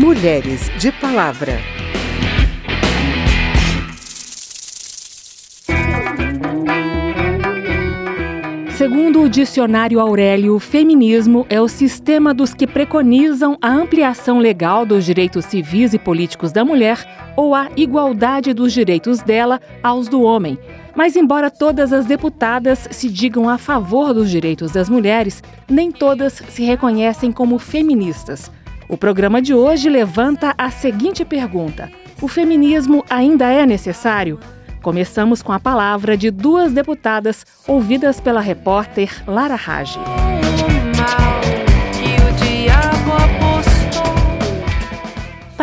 Mulheres de Palavra. Segundo o dicionário Aurélio, feminismo é o sistema dos que preconizam a ampliação legal dos direitos civis e políticos da mulher ou a igualdade dos direitos dela aos do homem. Mas, embora todas as deputadas se digam a favor dos direitos das mulheres, nem todas se reconhecem como feministas. O programa de hoje levanta a seguinte pergunta: o feminismo ainda é necessário? Começamos com a palavra de duas deputadas ouvidas pela repórter Lara Rage.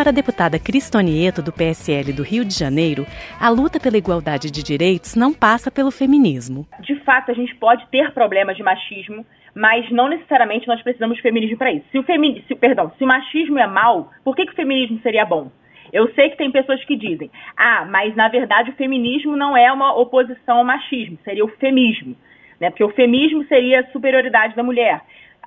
Para a deputada Cristonieto, do PSL do Rio de Janeiro, a luta pela igualdade de direitos não passa pelo feminismo. De fato, a gente pode ter problemas de machismo, mas não necessariamente nós precisamos de feminismo para isso. Se o, femi se, perdão, se o machismo é mal, por que, que o feminismo seria bom? Eu sei que tem pessoas que dizem, ah, mas na verdade o feminismo não é uma oposição ao machismo, seria o femismo, né? Porque o femismo seria a superioridade da mulher,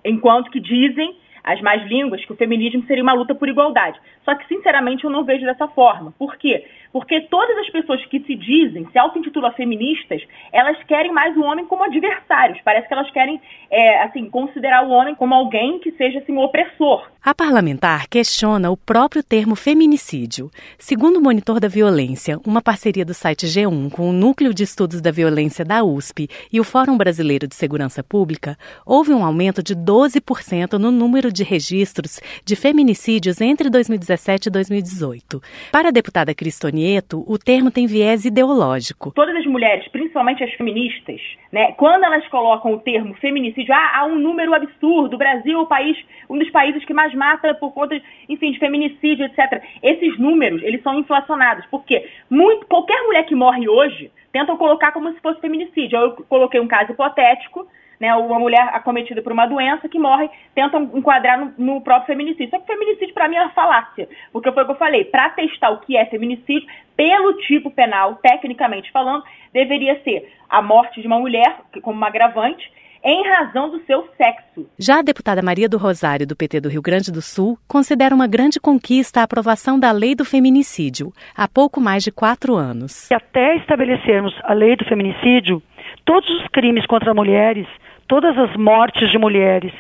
enquanto que dizem as mais línguas que o feminismo seria uma luta por igualdade. Só que, sinceramente, eu não vejo dessa forma. Por quê? Porque todas as pessoas que se dizem, se auto-intitulam feministas, elas querem mais o homem como adversários. Parece que elas querem, é, assim, considerar o homem como alguém que seja, assim, um opressor. A parlamentar questiona o próprio termo feminicídio. Segundo o Monitor da Violência, uma parceria do site G1 com o Núcleo de Estudos da Violência da USP e o Fórum Brasileiro de Segurança Pública, houve um aumento de 12% no número de registros de feminicídios entre 2017 e 2018. Para a deputada Cristoni O termo tem viés ideológico. Todas as mulheres, principalmente as feministas, né, quando elas colocam o termo feminicídio, ah, há um número absurdo, o Brasil é o país, um dos países que mais mata por conta, enfim, de feminicídio, etc. Esses números, eles são inflacionados, porque muito, qualquer mulher que morre hoje tentam colocar como se fosse feminicídio. Eu coloquei um caso hipotético, né, uma mulher acometida por uma doença que morre, tentam enquadrar no, no próprio feminicídio. Só que feminicídio, para mim, é uma falácia. Porque foi o que eu falei, para testar o que é feminicídio, pelo tipo penal, tecnicamente falando, deveria ser a morte de uma mulher, como uma agravante, em razão do seu sexo. Já a deputada Maria do Rosário, do PT do Rio Grande do Sul, considera uma grande conquista a aprovação da lei do feminicídio, há pouco mais de quatro anos. Até estabelecermos a lei do feminicídio, todos os crimes contra mulheres todas as mortes de mulheres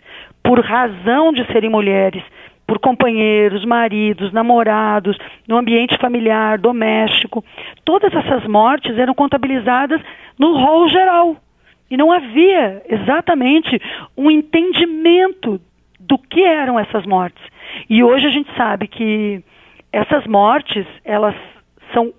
por razão de serem mulheres, por companheiros, maridos, namorados, no ambiente familiar, doméstico, todas essas mortes eram contabilizadas no rol geral. E não havia exatamente um entendimento do que eram essas mortes. E hoje a gente sabe que essas mortes, elas são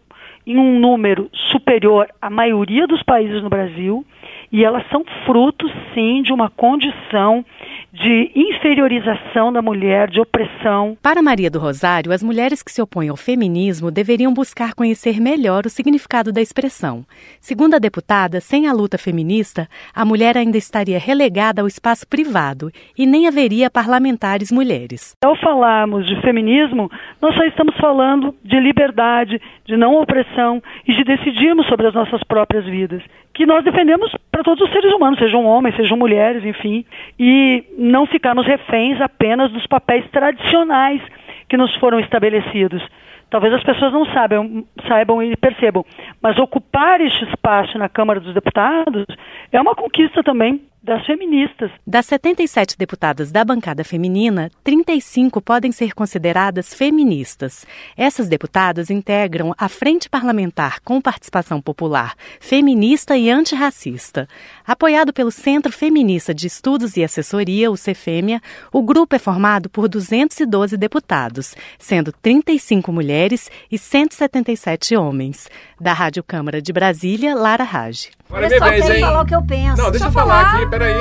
em um número superior à maioria dos países no Brasil e elas são frutos, sim, de uma condição de inferiorização da mulher, de opressão. Para Maria do Rosário, as mulheres que se opõem ao feminismo deveriam buscar conhecer melhor o significado da expressão. Segundo a deputada, sem a luta feminista, a mulher ainda estaria relegada ao espaço privado e nem haveria parlamentares mulheres. Ao falarmos de feminismo, nós só estamos falando de liberdade, de não opressão e de decidirmos sobre as nossas próprias vidas que nós defendemos para todos os seres humanos, sejam homens, sejam mulheres, enfim, e não ficarmos reféns apenas dos papéis tradicionais que nos foram estabelecidos. Talvez as pessoas não saibam, saibam e percebam, mas ocupar este espaço na Câmara dos Deputados é uma conquista também das feministas. Das 77 deputadas da bancada feminina, 35 podem ser consideradas feministas. Essas deputadas integram a Frente Parlamentar com Participação Popular Feminista e Antirracista. Apoiado pelo Centro Feminista de Estudos e Assessoria, o CEFEMIA, o grupo é formado por 212 deputados, sendo 35 mulheres e 177 homens. Da Rádio Câmara de Brasília, Lara Rage. Agora é minha vez, hein? falar o que eu penso. Não, deixa, deixa eu falar, falar aqui, peraí.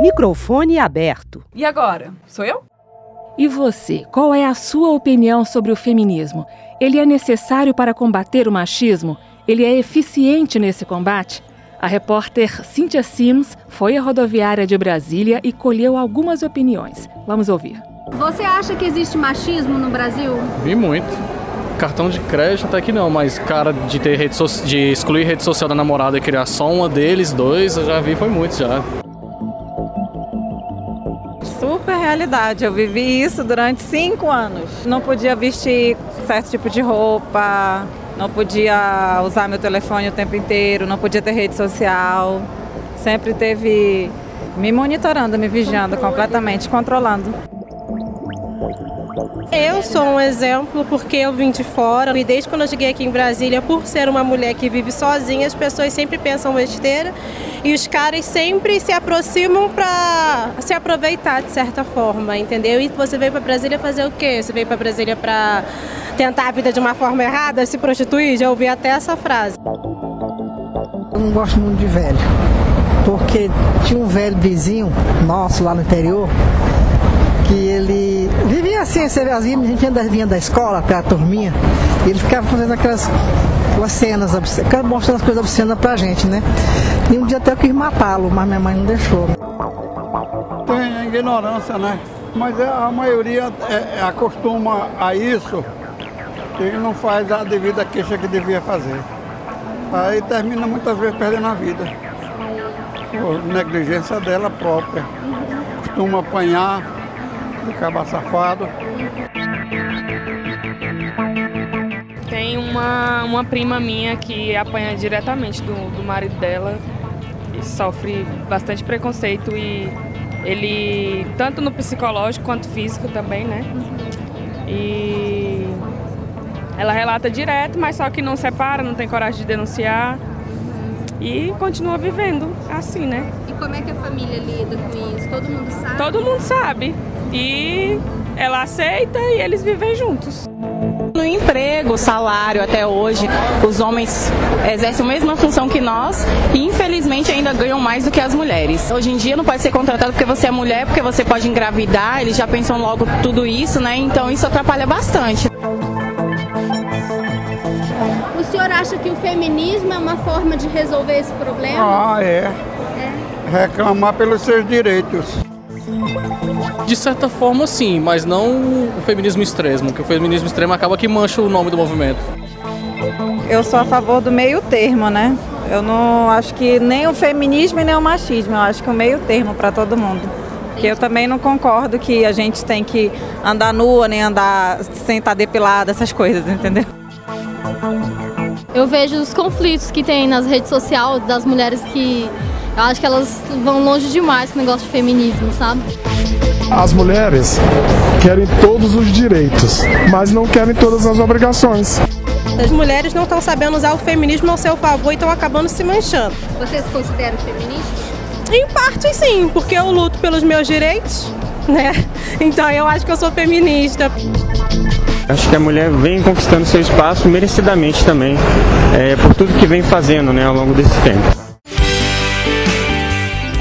Microfone aberto. E agora? Sou eu? E você, qual é a sua opinião sobre o feminismo? Ele é necessário para combater o machismo? Ele é eficiente nesse combate? A repórter Cynthia Sims foi à rodoviária de Brasília e colheu algumas opiniões. Vamos ouvir. Você acha que existe machismo no Brasil? Vi muito cartão de crédito até que não, mas cara de ter rede so de excluir rede social da namorada e criar só uma deles, dois, eu já vi foi muito já. Super realidade. Eu vivi isso durante cinco anos. Não podia vestir certo tipo de roupa, não podia usar meu telefone o tempo inteiro, não podia ter rede social. Sempre teve me monitorando, me vigiando completamente, controlando. Eu sou um exemplo porque eu vim de fora e desde quando eu cheguei aqui em Brasília, por ser uma mulher que vive sozinha, as pessoas sempre pensam besteira e os caras sempre se aproximam para se aproveitar de certa forma, entendeu? E você veio para Brasília fazer o quê? Você veio para Brasília para tentar a vida de uma forma errada, se prostituir? Já ouvi até essa frase. Eu não gosto muito de velho, porque tinha um velho vizinho nosso lá no interior que ele vivia assim, você vê, a gente vinha da escola para a turminha, e ele ficava fazendo aquelas, aquelas cenas, ficava mostrando as coisas obscenas pra gente, né? E um dia até eu quis matá-lo, mas minha mãe não deixou. Tem ignorância, né? Mas é, a maioria é, é, acostuma a isso e não faz a devida queixa que devia fazer. Aí termina muitas vezes perdendo a vida. Por negligência dela própria. Costuma apanhar, acaba safado. Tem uma, uma prima minha que apanha diretamente do, do marido dela e sofre bastante preconceito e ele, tanto no psicológico quanto físico também, né? E ela relata direto, mas só que não separa, não tem coragem de denunciar e continua vivendo assim, né? Como é que a família lida com isso? Todo mundo sabe? Todo mundo sabe e ela aceita e eles vivem juntos. No emprego, salário até hoje, os homens exercem a mesma função que nós e infelizmente ainda ganham mais do que as mulheres. Hoje em dia não pode ser contratado porque você é mulher, porque você pode engravidar, eles já pensam logo tudo isso, né? Então isso atrapalha bastante. O senhor acha que o feminismo é uma forma de resolver esse problema? Ah, é. Reclamar pelos seus direitos. De certa forma, sim, mas não o feminismo extremo, que o feminismo extremo acaba que mancha o nome do movimento. Eu sou a favor do meio termo, né? Eu não acho que nem o feminismo e nem o machismo, eu acho que o meio termo para todo mundo. Que eu também não concordo que a gente tem que andar nua, nem andar sem estar depilada, essas coisas, entendeu? Eu vejo os conflitos que tem nas redes sociais das mulheres que eu acho que elas vão longe demais com o negócio de feminismo, sabe? As mulheres querem todos os direitos, mas não querem todas as obrigações. As mulheres não estão sabendo usar o feminismo ao seu favor e estão acabando se manchando. Você se considera feminista? Em parte sim, porque eu luto pelos meus direitos, né? Então eu acho que eu sou feminista. Acho que a mulher vem conquistando seu espaço merecidamente também, é, por tudo que vem fazendo né, ao longo desse tempo.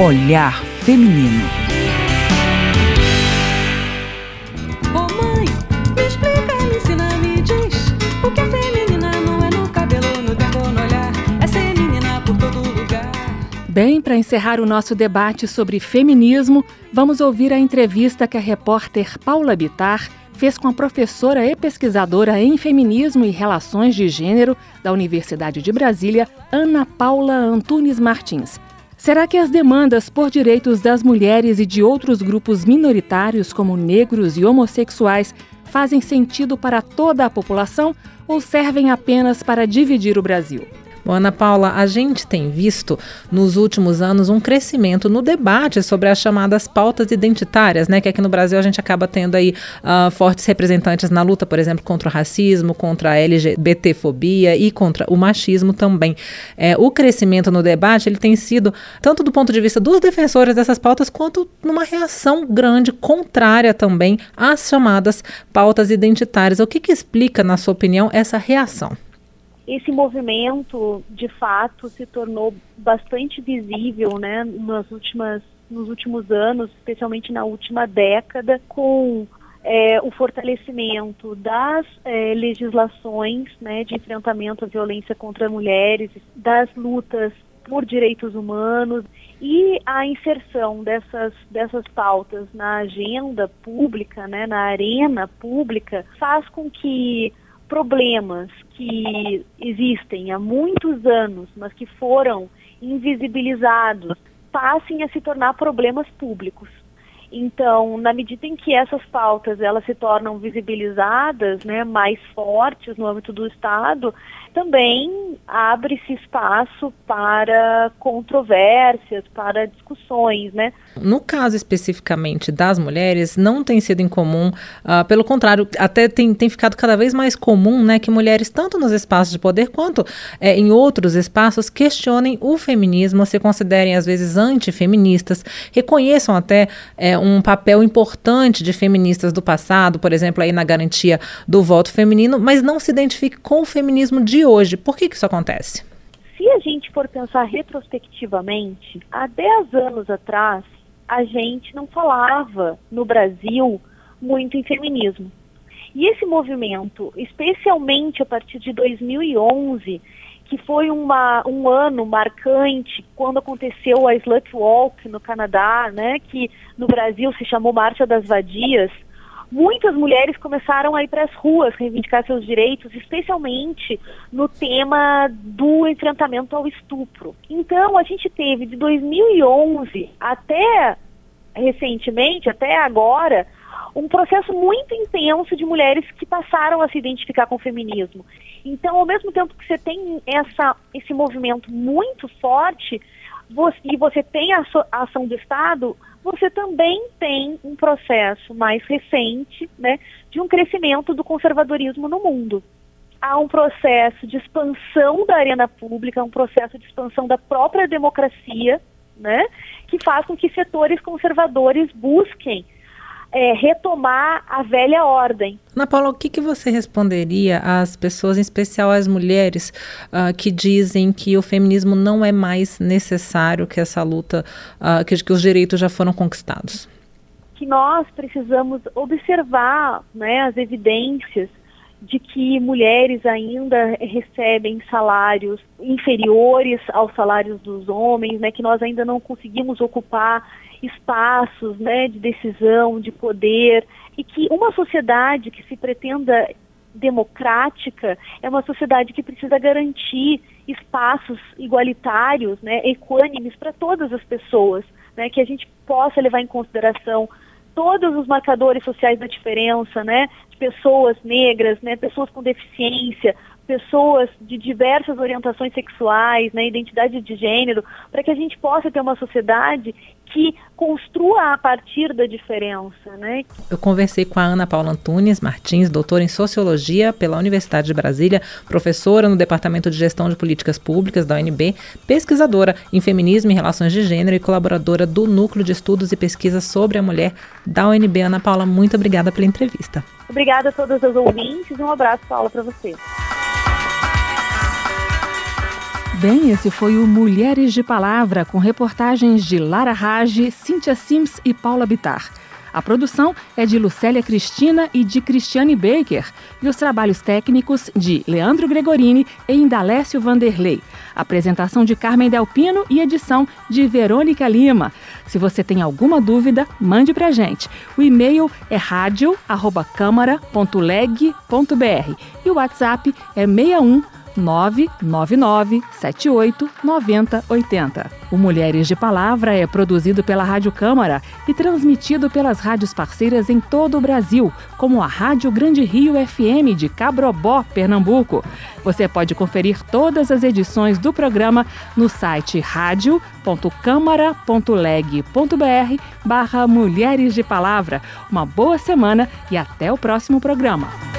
Olhar Feminino. Bem, para encerrar o nosso debate sobre feminismo, vamos ouvir a entrevista que a repórter Paula Bitar fez com a professora e pesquisadora em feminismo e relações de gênero da Universidade de Brasília, Ana Paula Antunes Martins. Será que as demandas por direitos das mulheres e de outros grupos minoritários, como negros e homossexuais, fazem sentido para toda a população ou servem apenas para dividir o Brasil? Bom, Ana Paula, a gente tem visto nos últimos anos um crescimento no debate sobre as chamadas pautas identitárias, né? Que aqui no Brasil a gente acaba tendo aí uh, fortes representantes na luta, por exemplo, contra o racismo, contra a LGBTfobia e contra o machismo também. É, o crescimento no debate ele tem sido tanto do ponto de vista dos defensores dessas pautas quanto numa reação grande contrária também às chamadas pautas identitárias. O que, que explica, na sua opinião, essa reação? Esse movimento, de fato, se tornou bastante visível né, nas últimas, nos últimos anos, especialmente na última década, com é, o fortalecimento das é, legislações né, de enfrentamento à violência contra mulheres, das lutas por direitos humanos e a inserção dessas, dessas pautas na agenda pública, né, na arena pública, faz com que problemas que existem há muitos anos, mas que foram invisibilizados, passem a se tornar problemas públicos. Então, na medida em que essas pautas elas se tornam visibilizadas, né, mais fortes no âmbito do Estado, também abre-se espaço para controvérsias, para discussões, né? No caso especificamente das mulheres, não tem sido incomum, uh, pelo contrário, até tem, tem ficado cada vez mais comum, né, que mulheres, tanto nos espaços de poder quanto é, em outros espaços, questionem o feminismo, se considerem às vezes antifeministas, reconheçam até é, um papel importante de feministas do passado, por exemplo, aí na garantia do voto feminino, mas não se identifique com o feminismo de hoje. Por que, que isso acontece? Se a gente for pensar retrospectivamente, há 10 anos atrás, a gente não falava no Brasil muito em feminismo. E esse movimento, especialmente a partir de 2011, que foi uma, um ano marcante quando aconteceu a Slut Walk no Canadá, né, que no Brasil se chamou Marcha das Vadias, muitas mulheres começaram a ir para as ruas reivindicar seus direitos, especialmente no tema do enfrentamento ao estupro. Então, a gente teve de 2011 até recentemente, até agora, um processo muito intenso de mulheres que passaram a se identificar com o feminismo. Então, ao mesmo tempo que você tem essa, esse movimento muito forte, você, e você tem a, a ação do Estado, você também tem um processo mais recente né, de um crescimento do conservadorismo no mundo. Há um processo de expansão da arena pública, um processo de expansão da própria democracia, né, que faz com que setores conservadores busquem é, retomar a velha ordem. Ana Paula, o que, que você responderia às pessoas, em especial às mulheres, uh, que dizem que o feminismo não é mais necessário, que essa luta, uh, que, que os direitos já foram conquistados? Que nós precisamos observar né, as evidências de que mulheres ainda recebem salários inferiores aos salários dos homens, né, que nós ainda não conseguimos ocupar espaços né, de decisão, de poder, e que uma sociedade que se pretenda democrática é uma sociedade que precisa garantir espaços igualitários, né, equânimes para todas as pessoas, né, que a gente possa levar em consideração todos os marcadores sociais da diferença, né, de pessoas negras, né, pessoas com deficiência, pessoas de diversas orientações sexuais, né, identidade de gênero, para que a gente possa ter uma sociedade que construa a partir da diferença, né? Eu conversei com a Ana Paula Antunes Martins, doutora em Sociologia pela Universidade de Brasília, professora no Departamento de Gestão de Políticas Públicas da UNB, pesquisadora em Feminismo e Relações de Gênero e colaboradora do Núcleo de Estudos e Pesquisas sobre a Mulher da UNB. Ana Paula, muito obrigada pela entrevista. Obrigada a todos os ouvintes e um abraço, Paula, para você. Bem, esse foi o Mulheres de Palavra, com reportagens de Lara Rage, Cíntia Sims e Paula Bitar. A produção é de Lucélia Cristina e de Cristiane Baker, e os trabalhos técnicos de Leandro Gregorini e Indalécio Vanderlei. Apresentação de Carmen Delpino e edição de Verônica Lima. Se você tem alguma dúvida, mande pra gente. O e-mail é radio@câmara.leg.br e o WhatsApp é 61 999 78 90 80. O Mulheres de Palavra é produzido pela Rádio Câmara e transmitido pelas rádios parceiras em todo o Brasil, como a Rádio Grande Rio FM de Cabrobó, Pernambuco. Você pode conferir todas as edições do programa no site radio.câmara.leg.br barra Mulheres de Palavra. Uma boa semana e até o próximo programa.